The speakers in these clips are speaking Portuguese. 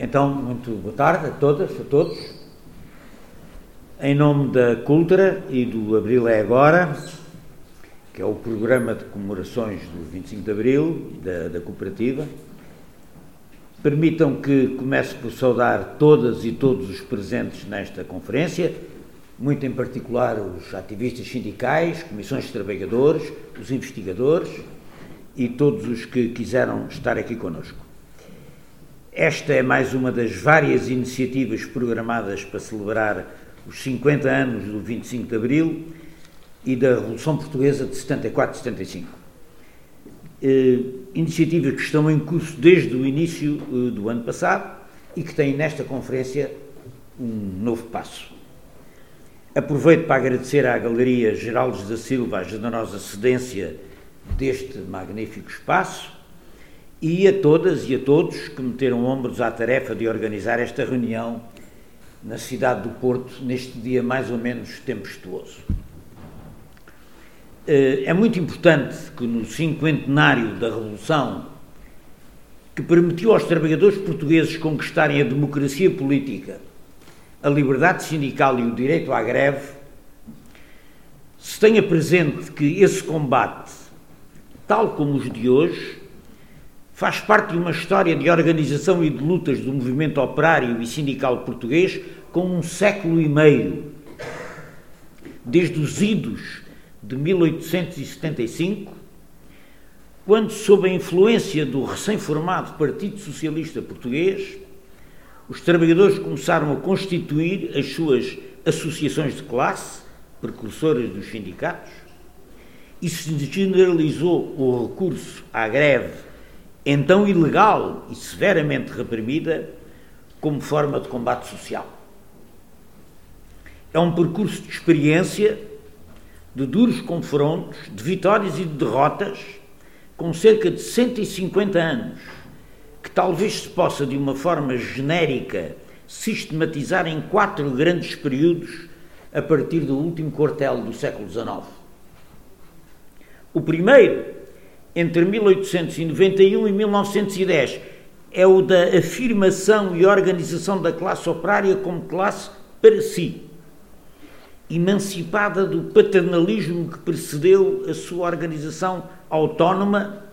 Então, muito boa tarde a todas, a todos. Em nome da Cultura e do Abril é Agora, que é o programa de comemorações do 25 de Abril da, da cooperativa, permitam que comece por saudar todas e todos os presentes nesta conferência, muito em particular os ativistas sindicais, comissões de trabalhadores, os investigadores e todos os que quiseram estar aqui conosco. Esta é mais uma das várias iniciativas programadas para celebrar os 50 anos do 25 de Abril e da Revolução Portuguesa de 74 e 75. Eh, iniciativas que estão em curso desde o início eh, do ano passado e que têm nesta conferência um novo passo. Aproveito para agradecer à Galeria Geraldes da Silva a generosa cedência deste magnífico espaço e a todas e a todos que meteram ombros à tarefa de organizar esta reunião na cidade do Porto neste dia mais ou menos tempestuoso. Eh, é muito importante que no cinquentenário da Revolução, que permitiu aos trabalhadores portugueses conquistarem a democracia política, a liberdade sindical e o direito à greve, se tenha presente que esse combate, tal como os de hoje, faz parte de uma história de organização e de lutas do movimento operário e sindical português com um século e meio, desde os idos de 1875, quando, sob a influência do recém-formado Partido Socialista Português, os trabalhadores começaram a constituir as suas associações de classe, precursoras dos sindicatos, e se generalizou o recurso à greve então ilegal e severamente reprimida, como forma de combate social. É um percurso de experiência, de duros confrontos, de vitórias e de derrotas, com cerca de 150 anos, que talvez se possa, de uma forma genérica, sistematizar em quatro grandes períodos a partir do último quartel do século XIX. O primeiro entre 1891 e 1910 é o da afirmação e organização da classe operária como classe para si, emancipada do paternalismo que precedeu a sua organização autónoma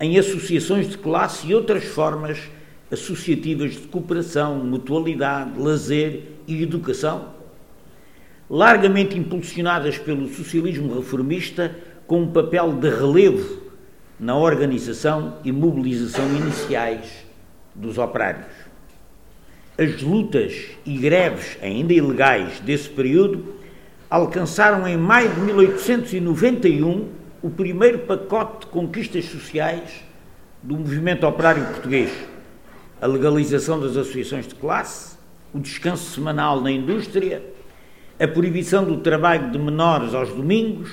em associações de classe e outras formas associativas de cooperação, mutualidade, lazer e educação, largamente impulsionadas pelo socialismo reformista com um papel de relevo na organização e mobilização iniciais dos operários. As lutas e greves, ainda ilegais, desse período alcançaram em maio de 1891 o primeiro pacote de conquistas sociais do movimento operário português: a legalização das associações de classe, o descanso semanal na indústria, a proibição do trabalho de menores aos domingos,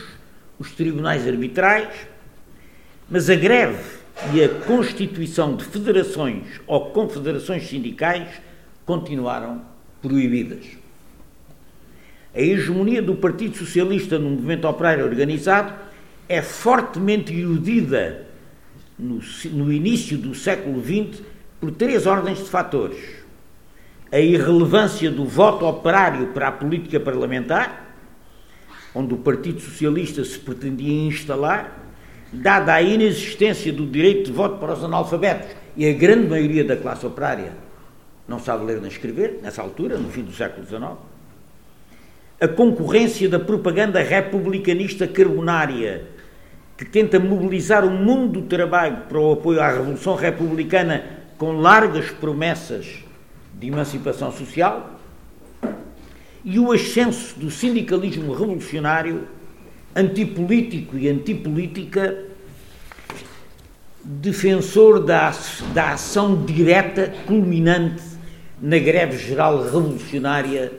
os tribunais arbitrais mas a greve e a constituição de federações ou confederações sindicais continuaram proibidas. A hegemonia do Partido Socialista no movimento operário organizado é fortemente iludida no, no início do século XX por três ordens de fatores. A irrelevância do voto operário para a política parlamentar, onde o Partido Socialista se pretendia instalar, dada a inexistência do direito de voto para os analfabetos e a grande maioria da classe operária não sabe ler nem escrever, nessa altura, no fim do século XIX, a concorrência da propaganda republicanista carbonária, que tenta mobilizar o mundo do trabalho para o apoio à Revolução Republicana com largas promessas de emancipação social, e o ascenso do sindicalismo revolucionário antipolítico e antipolítica, defensor da, da ação direta culminante na greve geral revolucionária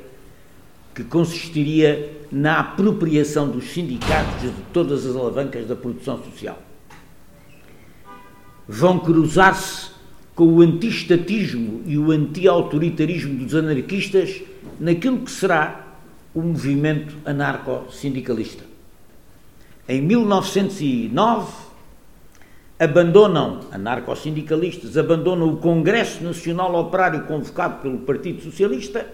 que consistiria na apropriação dos sindicatos de todas as alavancas da produção social. Vão cruzar-se com o antistatismo e o anti-autoritarismo dos anarquistas naquilo que será o movimento anarco-sindicalista. Em 1909, abandonam, anarcossindicalistas, abandonam o Congresso Nacional Operário convocado pelo Partido Socialista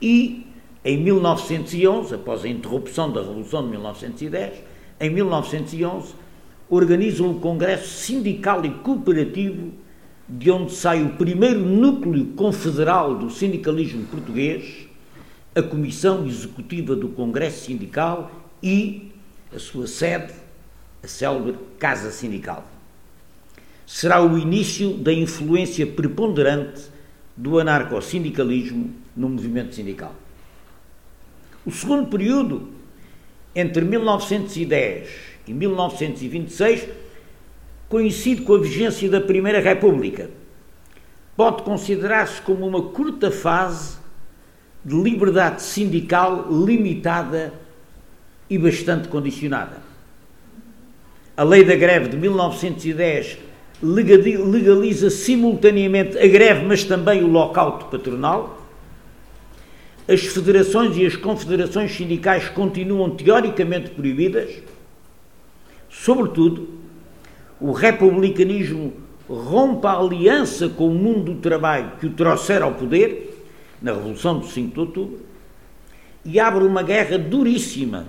e, em 1911, após a interrupção da Revolução de 1910, em 1911, organizam o Congresso Sindical e Cooperativo, de onde sai o primeiro núcleo confederal do sindicalismo português, a Comissão Executiva do Congresso Sindical e a sua sede, a célebre Casa Sindical. Será o início da influência preponderante do anarcossindicalismo no movimento sindical. O segundo período, entre 1910 e 1926, coincide com a vigência da Primeira República. Pode considerar-se como uma curta fase de liberdade sindical limitada e bastante condicionada. A lei da greve de 1910 legaliza simultaneamente a greve, mas também o lockout patronal. As federações e as confederações sindicais continuam teoricamente proibidas. Sobretudo, o republicanismo rompe a aliança com o mundo do trabalho que o trouxera ao poder na Revolução do 5 de Outubro e abre uma guerra duríssima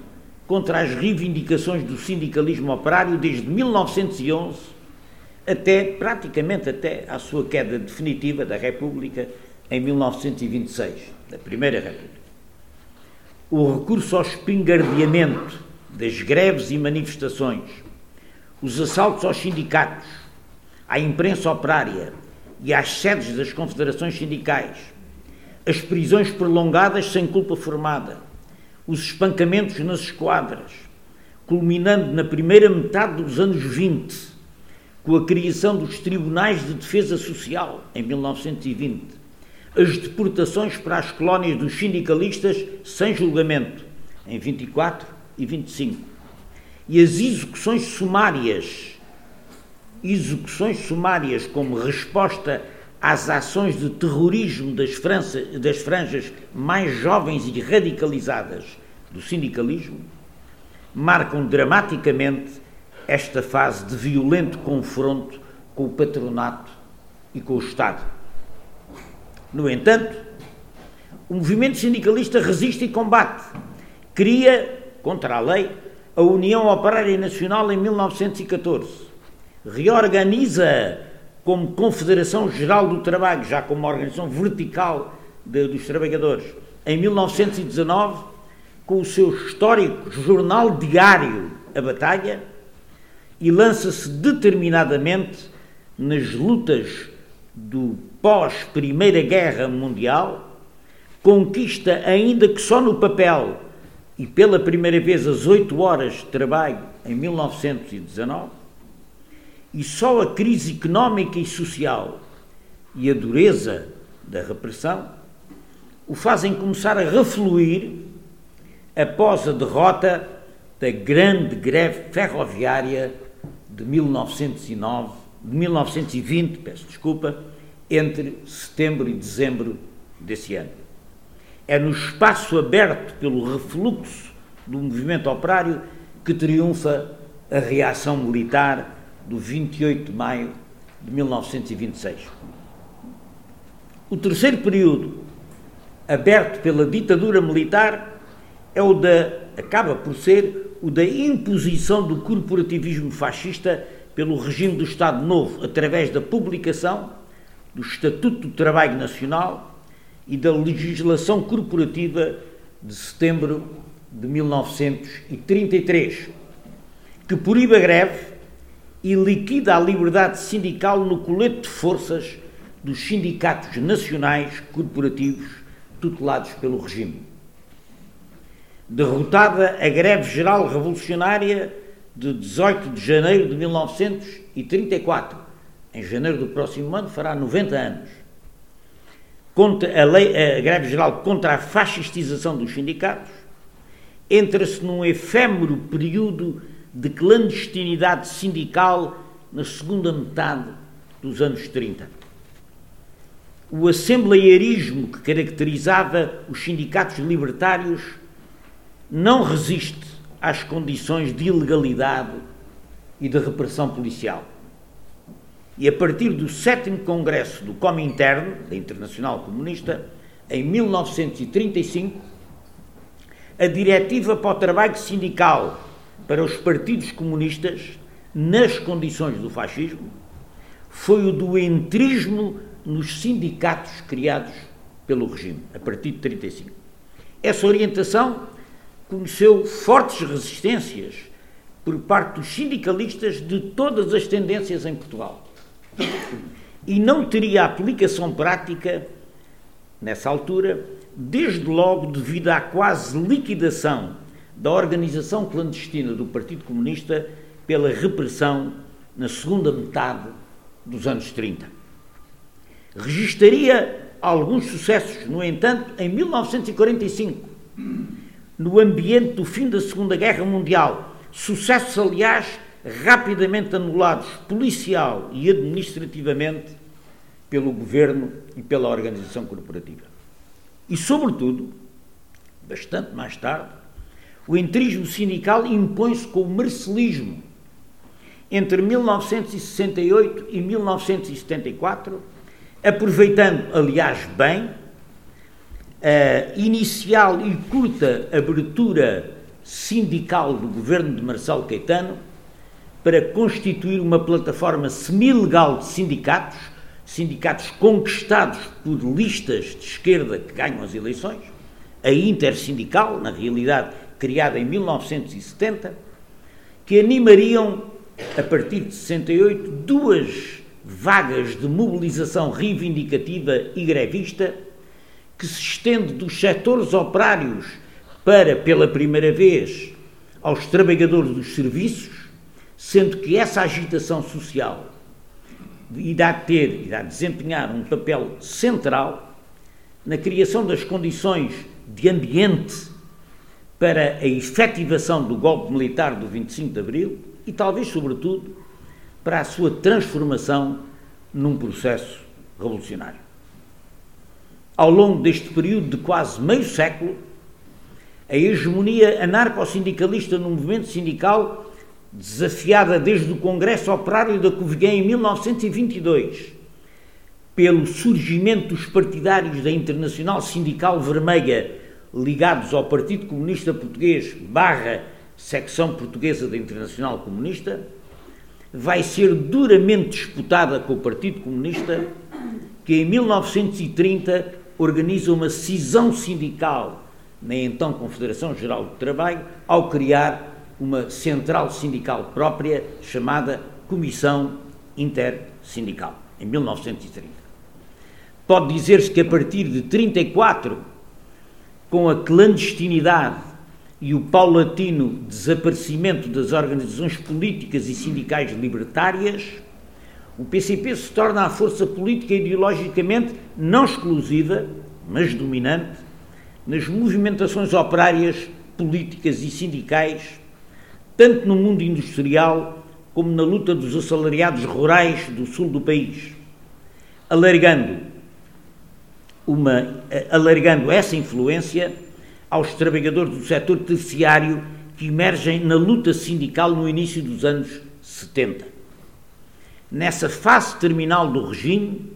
contra as reivindicações do sindicalismo operário desde 1911 até praticamente até à sua queda definitiva da República em 1926, da Primeira República. O recurso ao espingardeamento das greves e manifestações, os assaltos aos sindicatos, à imprensa operária e às sedes das confederações sindicais, as prisões prolongadas sem culpa formada, os espancamentos nas esquadras, culminando na primeira metade dos anos 20, com a criação dos Tribunais de Defesa Social, em 1920, as deportações para as colónias dos sindicalistas sem julgamento, em 24 e 25, e as execuções sumárias, execuções sumárias como resposta às ações de terrorismo das, franças, das franjas mais jovens e radicalizadas do sindicalismo, marcam dramaticamente esta fase de violento confronto com o patronato e com o Estado. No entanto, o movimento sindicalista resiste e combate. Cria, contra a lei, a União Operária Nacional em 1914. Reorganiza como Confederação Geral do Trabalho, já como uma organização vertical de, dos trabalhadores, em 1919, com o seu histórico jornal diário A Batalha, e lança-se determinadamente nas lutas do pós-Primeira Guerra Mundial, conquista, ainda que só no papel, e pela primeira vez as oito horas de trabalho em 1919, e só a crise económica e social e a dureza da repressão o fazem começar a refluir após a derrota da grande greve ferroviária de 1909, de 1920, peço desculpa, entre setembro e dezembro desse ano. É no espaço aberto pelo refluxo do movimento operário que triunfa a reação militar do 28 de maio de 1926. O terceiro período, aberto pela ditadura militar, é o da acaba por ser o da imposição do corporativismo fascista pelo regime do Estado Novo, através da publicação do Estatuto do Trabalho Nacional e da legislação corporativa de setembro de 1933, que proíbe a greve e liquida a liberdade sindical no colete de forças dos sindicatos nacionais corporativos tutelados pelo regime. Derrotada a greve geral revolucionária de 18 de janeiro de 1934, em janeiro do próximo ano fará 90 anos, contra a, lei, a greve geral contra a fascistização dos sindicatos, entra-se num efêmero período de clandestinidade sindical na segunda metade dos anos 30. O assembleiarismo que caracterizava os sindicatos libertários não resiste às condições de ilegalidade e de repressão policial. e a partir do sétimo Congresso do Comintern, da Internacional Comunista, em 1935, a diretiva para o trabalho sindical para os partidos comunistas, nas condições do fascismo, foi o do entrismo nos sindicatos criados pelo regime, a partir de 35. Essa orientação conheceu fortes resistências por parte dos sindicalistas de todas as tendências em Portugal. E não teria aplicação prática, nessa altura, desde logo devido à quase liquidação da organização clandestina do Partido Comunista pela repressão na segunda metade dos anos 30. Registaria alguns sucessos, no entanto, em 1945, no ambiente do fim da Segunda Guerra Mundial. Sucessos, aliás, rapidamente anulados policial e administrativamente pelo governo e pela organização corporativa. E, sobretudo, bastante mais tarde, o entrismo sindical impõe-se com o marcelismo. Entre 1968 e 1974, aproveitando, aliás, bem, a inicial e curta abertura sindical do governo de Marcelo Caetano para constituir uma plataforma semi-legal de sindicatos, sindicatos conquistados por listas de esquerda que ganham as eleições, a Intersindical, na realidade criada em 1970, que animariam, a partir de 68, duas vagas de mobilização reivindicativa e grevista que se estende dos setores operários para, pela primeira vez, aos trabalhadores dos serviços, sendo que essa agitação social irá ter, irá desempenhar um papel central na criação das condições de ambiente para a efetivação do golpe militar do 25 de Abril e, talvez, sobretudo, para a sua transformação num processo revolucionário. Ao longo deste período de quase meio século, a hegemonia anarco-sindicalista no movimento sindical, desafiada desde o Congresso Operário da Covilhã em 1922, pelo surgimento dos partidários da Internacional Sindical Vermelha ligados ao Partido Comunista Português barra secção portuguesa da Internacional Comunista, vai ser duramente disputada com o Partido Comunista, que em 1930 organiza uma cisão sindical na então Confederação Geral do Trabalho, ao criar uma central sindical própria chamada Comissão Intersindical, em 1930. Pode dizer-se que a partir de 34, com a clandestinidade e o paulatino desaparecimento das organizações políticas e sindicais libertárias, o PCP se torna a força política ideologicamente não exclusiva, mas dominante, nas movimentações operárias, políticas e sindicais, tanto no mundo industrial como na luta dos assalariados rurais do sul do país, alargando, uma, alargando essa influência aos trabalhadores do setor terciário que emergem na luta sindical no início dos anos 70. Nessa fase terminal do regime,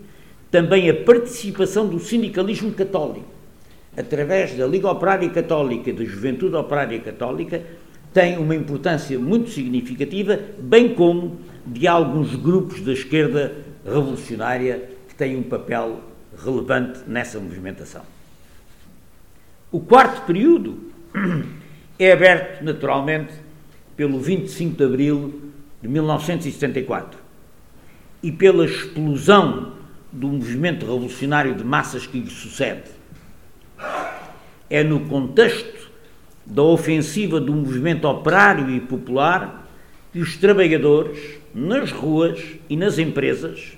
também a participação do sindicalismo católico, através da Liga Operária Católica e da Juventude Operária Católica, tem uma importância muito significativa, bem como de alguns grupos da esquerda revolucionária que têm um papel relevante nessa movimentação. O quarto período é aberto, naturalmente, pelo 25 de abril de 1974 e pela explosão do movimento revolucionário de massas que lhe sucede. É no contexto da ofensiva do movimento operário e popular que os trabalhadores, nas ruas e nas empresas,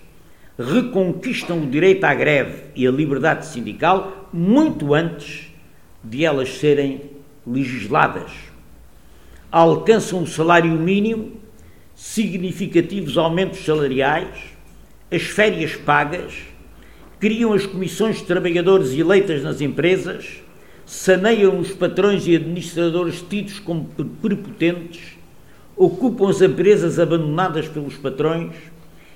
reconquistam o direito à greve e à liberdade sindical muito antes de elas serem legisladas. Alcançam o salário mínimo, significativos aumentos salariais, as férias pagas, criam as comissões de trabalhadores eleitas nas empresas, saneiam os patrões e administradores tidos como prepotentes, ocupam as empresas abandonadas pelos patrões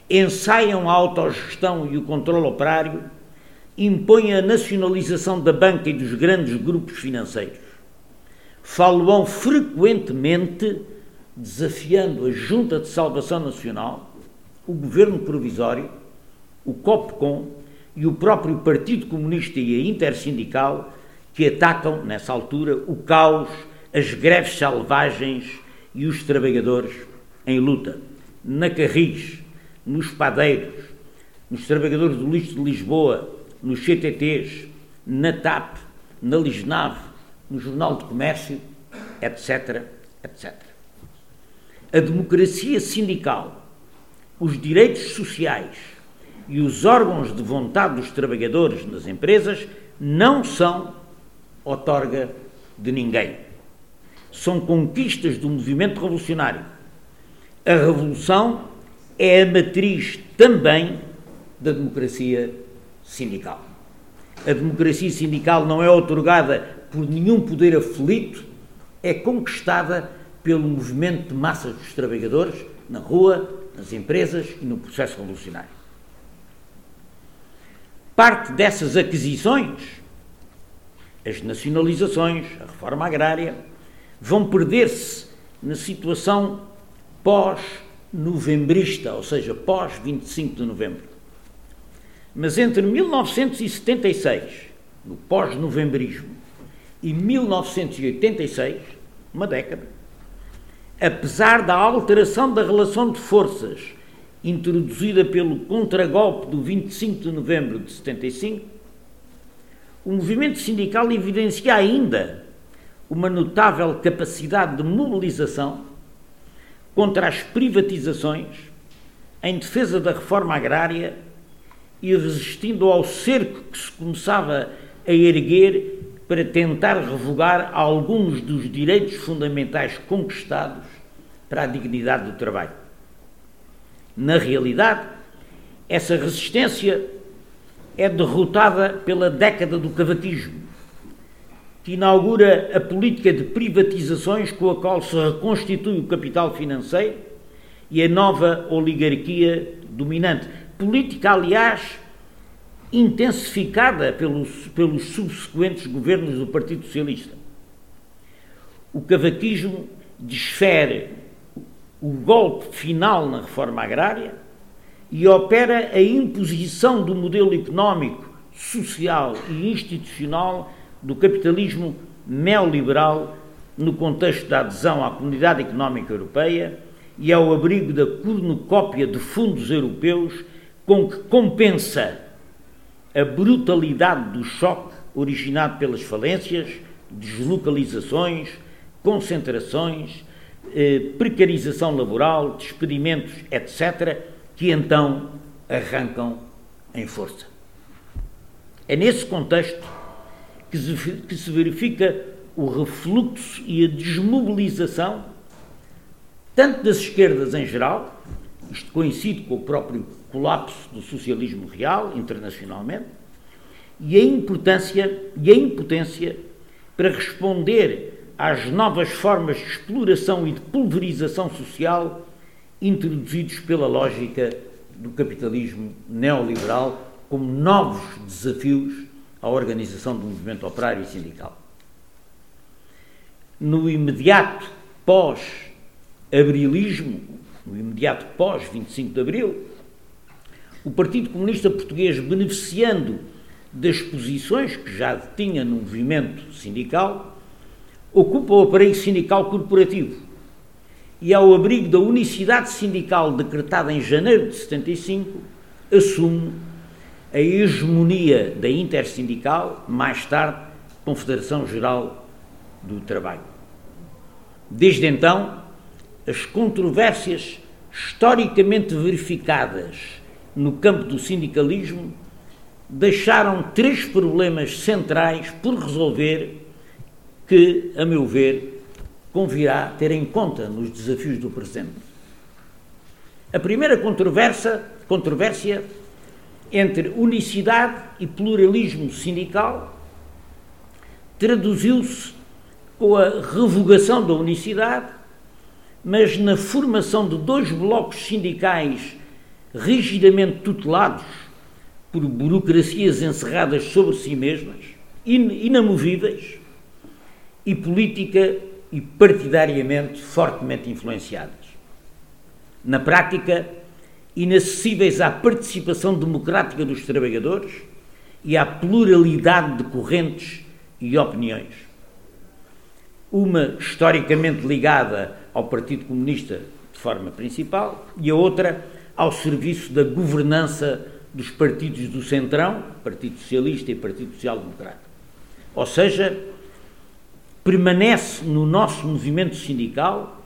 ensaiam a autogestão e o controle operário, impõem a nacionalização da banca e dos grandes grupos financeiros. Falam frequentemente desafiando a Junta de Salvação Nacional, o Governo Provisório, o COPCOM e o próprio Partido Comunista e a Intersindical, que atacam, nessa altura, o caos, as greves selvagens e os trabalhadores em luta. Na Carris, nos Padeiros, nos Trabalhadores do Lixo de Lisboa, nos CTTs, na TAP, na Lisnave, no Jornal de Comércio, etc, etc. A democracia sindical, os direitos sociais e os órgãos de vontade dos trabalhadores nas empresas não são outorga de ninguém. São conquistas do movimento revolucionário. A revolução é a matriz também da democracia sindical. A democracia sindical não é otorgada por nenhum poder aflito, é conquistada pelo movimento de massas dos trabalhadores na rua, nas empresas e no processo revolucionário. Parte dessas aquisições, as nacionalizações, a reforma agrária, vão perder-se na situação pós-novembrista, ou seja, pós-25 de novembro. Mas entre 1976, no pós-novembrismo, e 1986, uma década, apesar da alteração da relação de forças introduzida pelo contragolpe do 25 de novembro de 75, o movimento sindical evidencia ainda uma notável capacidade de mobilização contra as privatizações, em defesa da reforma agrária e resistindo ao cerco que se começava a erguer para tentar revogar alguns dos direitos fundamentais conquistados para a dignidade do trabalho. Na realidade, essa resistência é derrotada pela década do cavaquismo, que inaugura a política de privatizações com a qual se reconstitui o capital financeiro e a nova oligarquia dominante. Política, aliás, intensificada pelos, pelos subsequentes governos do Partido Socialista. O cavaquismo desfere o golpe final na reforma agrária e opera a imposição do modelo económico, social e institucional do capitalismo neoliberal no contexto da adesão à Comunidade Económica Europeia e ao abrigo da cornucópia de fundos europeus com que compensa a brutalidade do choque originado pelas falências, deslocalizações, concentrações, eh, precarização laboral, despedimentos, etc., que então arrancam em força. É nesse contexto que se, que se verifica o refluxo e a desmobilização, tanto das esquerdas em geral, isto coincide com o próprio colapso do socialismo real internacionalmente, e a importância e a impotência para responder às novas formas de exploração e de pulverização social introduzidos pela lógica do capitalismo neoliberal como novos desafios à organização do movimento operário e sindical. No imediato pós-abrilismo, no imediato pós-25 de Abril, o Partido Comunista Português, beneficiando das posições que já tinha no movimento sindical, ocupa o aparelho sindical corporativo e, ao abrigo da unicidade sindical decretada em janeiro de 75, assume a hegemonia da intersindical, mais tarde Confederação Geral do Trabalho. Desde então, as controvérsias historicamente verificadas no campo do sindicalismo deixaram três problemas centrais por resolver que, a meu ver, convirá ter em conta nos desafios do presente. A primeira controvérsia, controvérsia entre unicidade e pluralismo sindical traduziu-se com a revogação da unicidade, mas na formação de dois blocos sindicais rigidamente tutelados por burocracias encerradas sobre si mesmas, inamovíveis, e política e partidariamente fortemente influenciadas. Na prática, inacessíveis à participação democrática dos trabalhadores e à pluralidade de correntes e opiniões. Uma historicamente ligada ao Partido Comunista de forma principal e a outra ao serviço da governança dos partidos do Centrão, Partido Socialista e Partido Social Democrata. Ou seja, permanece no nosso movimento sindical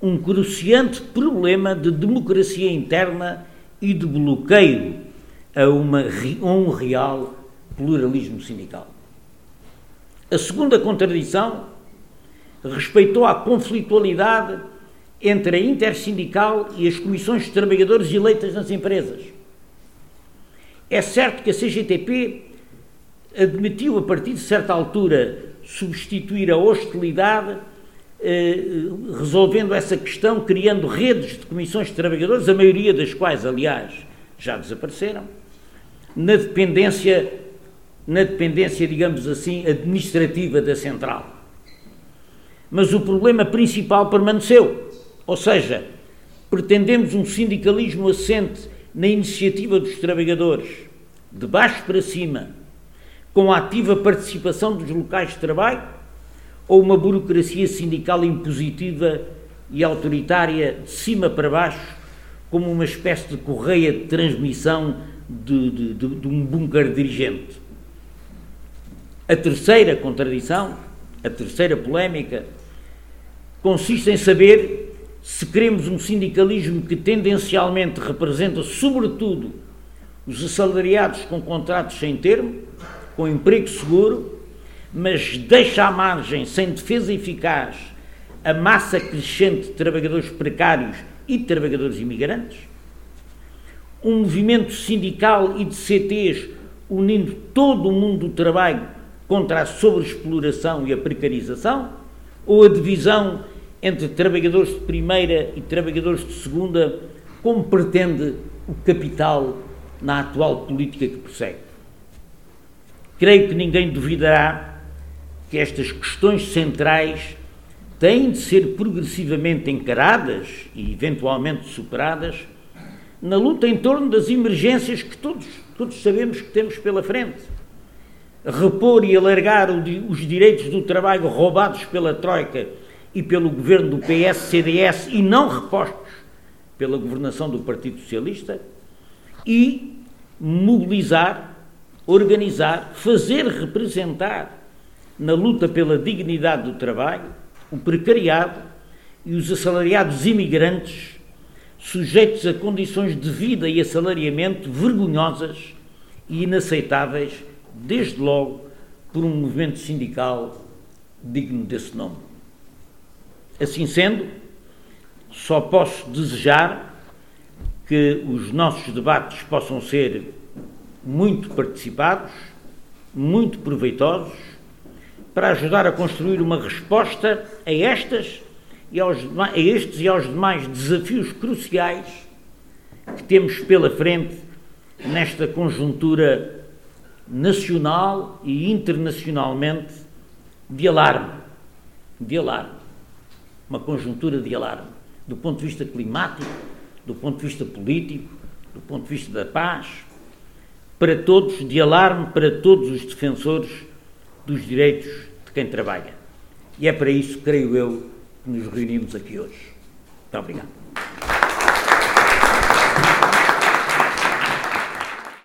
um cruciante problema de democracia interna e de bloqueio a, uma, a um real pluralismo sindical. A segunda contradição respeitou à conflitualidade entre a intersindical e as comissões de trabalhadores eleitas nas empresas. É certo que a CGTP admitiu, a partir de certa altura, substituir a hostilidade, resolvendo essa questão, criando redes de comissões de trabalhadores, a maioria das quais, aliás, já desapareceram, na dependência, na dependência, digamos assim, administrativa da central. Mas o problema principal permaneceu, ou seja, pretendemos um sindicalismo assente na iniciativa dos trabalhadores, de baixo para cima, com a ativa participação dos locais de trabalho, ou uma burocracia sindical impositiva e autoritária de cima para baixo, como uma espécie de correia de transmissão de, de, de, de um bunker dirigente. A terceira contradição, a terceira polémica, consiste em saber se queremos um sindicalismo que tendencialmente representa, sobretudo, os assalariados com contratos sem termo, com emprego seguro, mas deixa à margem, sem defesa eficaz, a massa crescente de trabalhadores precários e de trabalhadores imigrantes, um movimento sindical e de CTs unindo todo o mundo do trabalho contra a sobreexploração e a precarização, ou a divisão entre trabalhadores de primeira e trabalhadores de segunda, como pretende o capital na atual política que prossegue. Creio que ninguém duvidará que estas questões centrais têm de ser progressivamente encaradas e eventualmente superadas na luta em torno das emergências que todos, todos sabemos que temos pela frente. Repor e alargar os direitos do trabalho roubados pela Troika e pelo governo do PS-CDS e não repostos pela governação do Partido Socialista e mobilizar, organizar, fazer representar na luta pela dignidade do trabalho o precariado e os assalariados imigrantes sujeitos a condições de vida e assalariamento vergonhosas e inaceitáveis, desde logo por um movimento sindical digno desse nome. Assim sendo, só posso desejar que os nossos debates possam ser muito participados, muito proveitosos, para ajudar a construir uma resposta a estas e aos, a estes e aos demais desafios cruciais que temos pela frente nesta conjuntura nacional e internacionalmente de alarme, de alarme uma conjuntura de alarme, do ponto de vista climático, do ponto de vista político, do ponto de vista da paz, para todos, de alarme para todos os defensores dos direitos de quem trabalha. E é para isso, creio eu, que nos reunimos aqui hoje. Muito obrigado.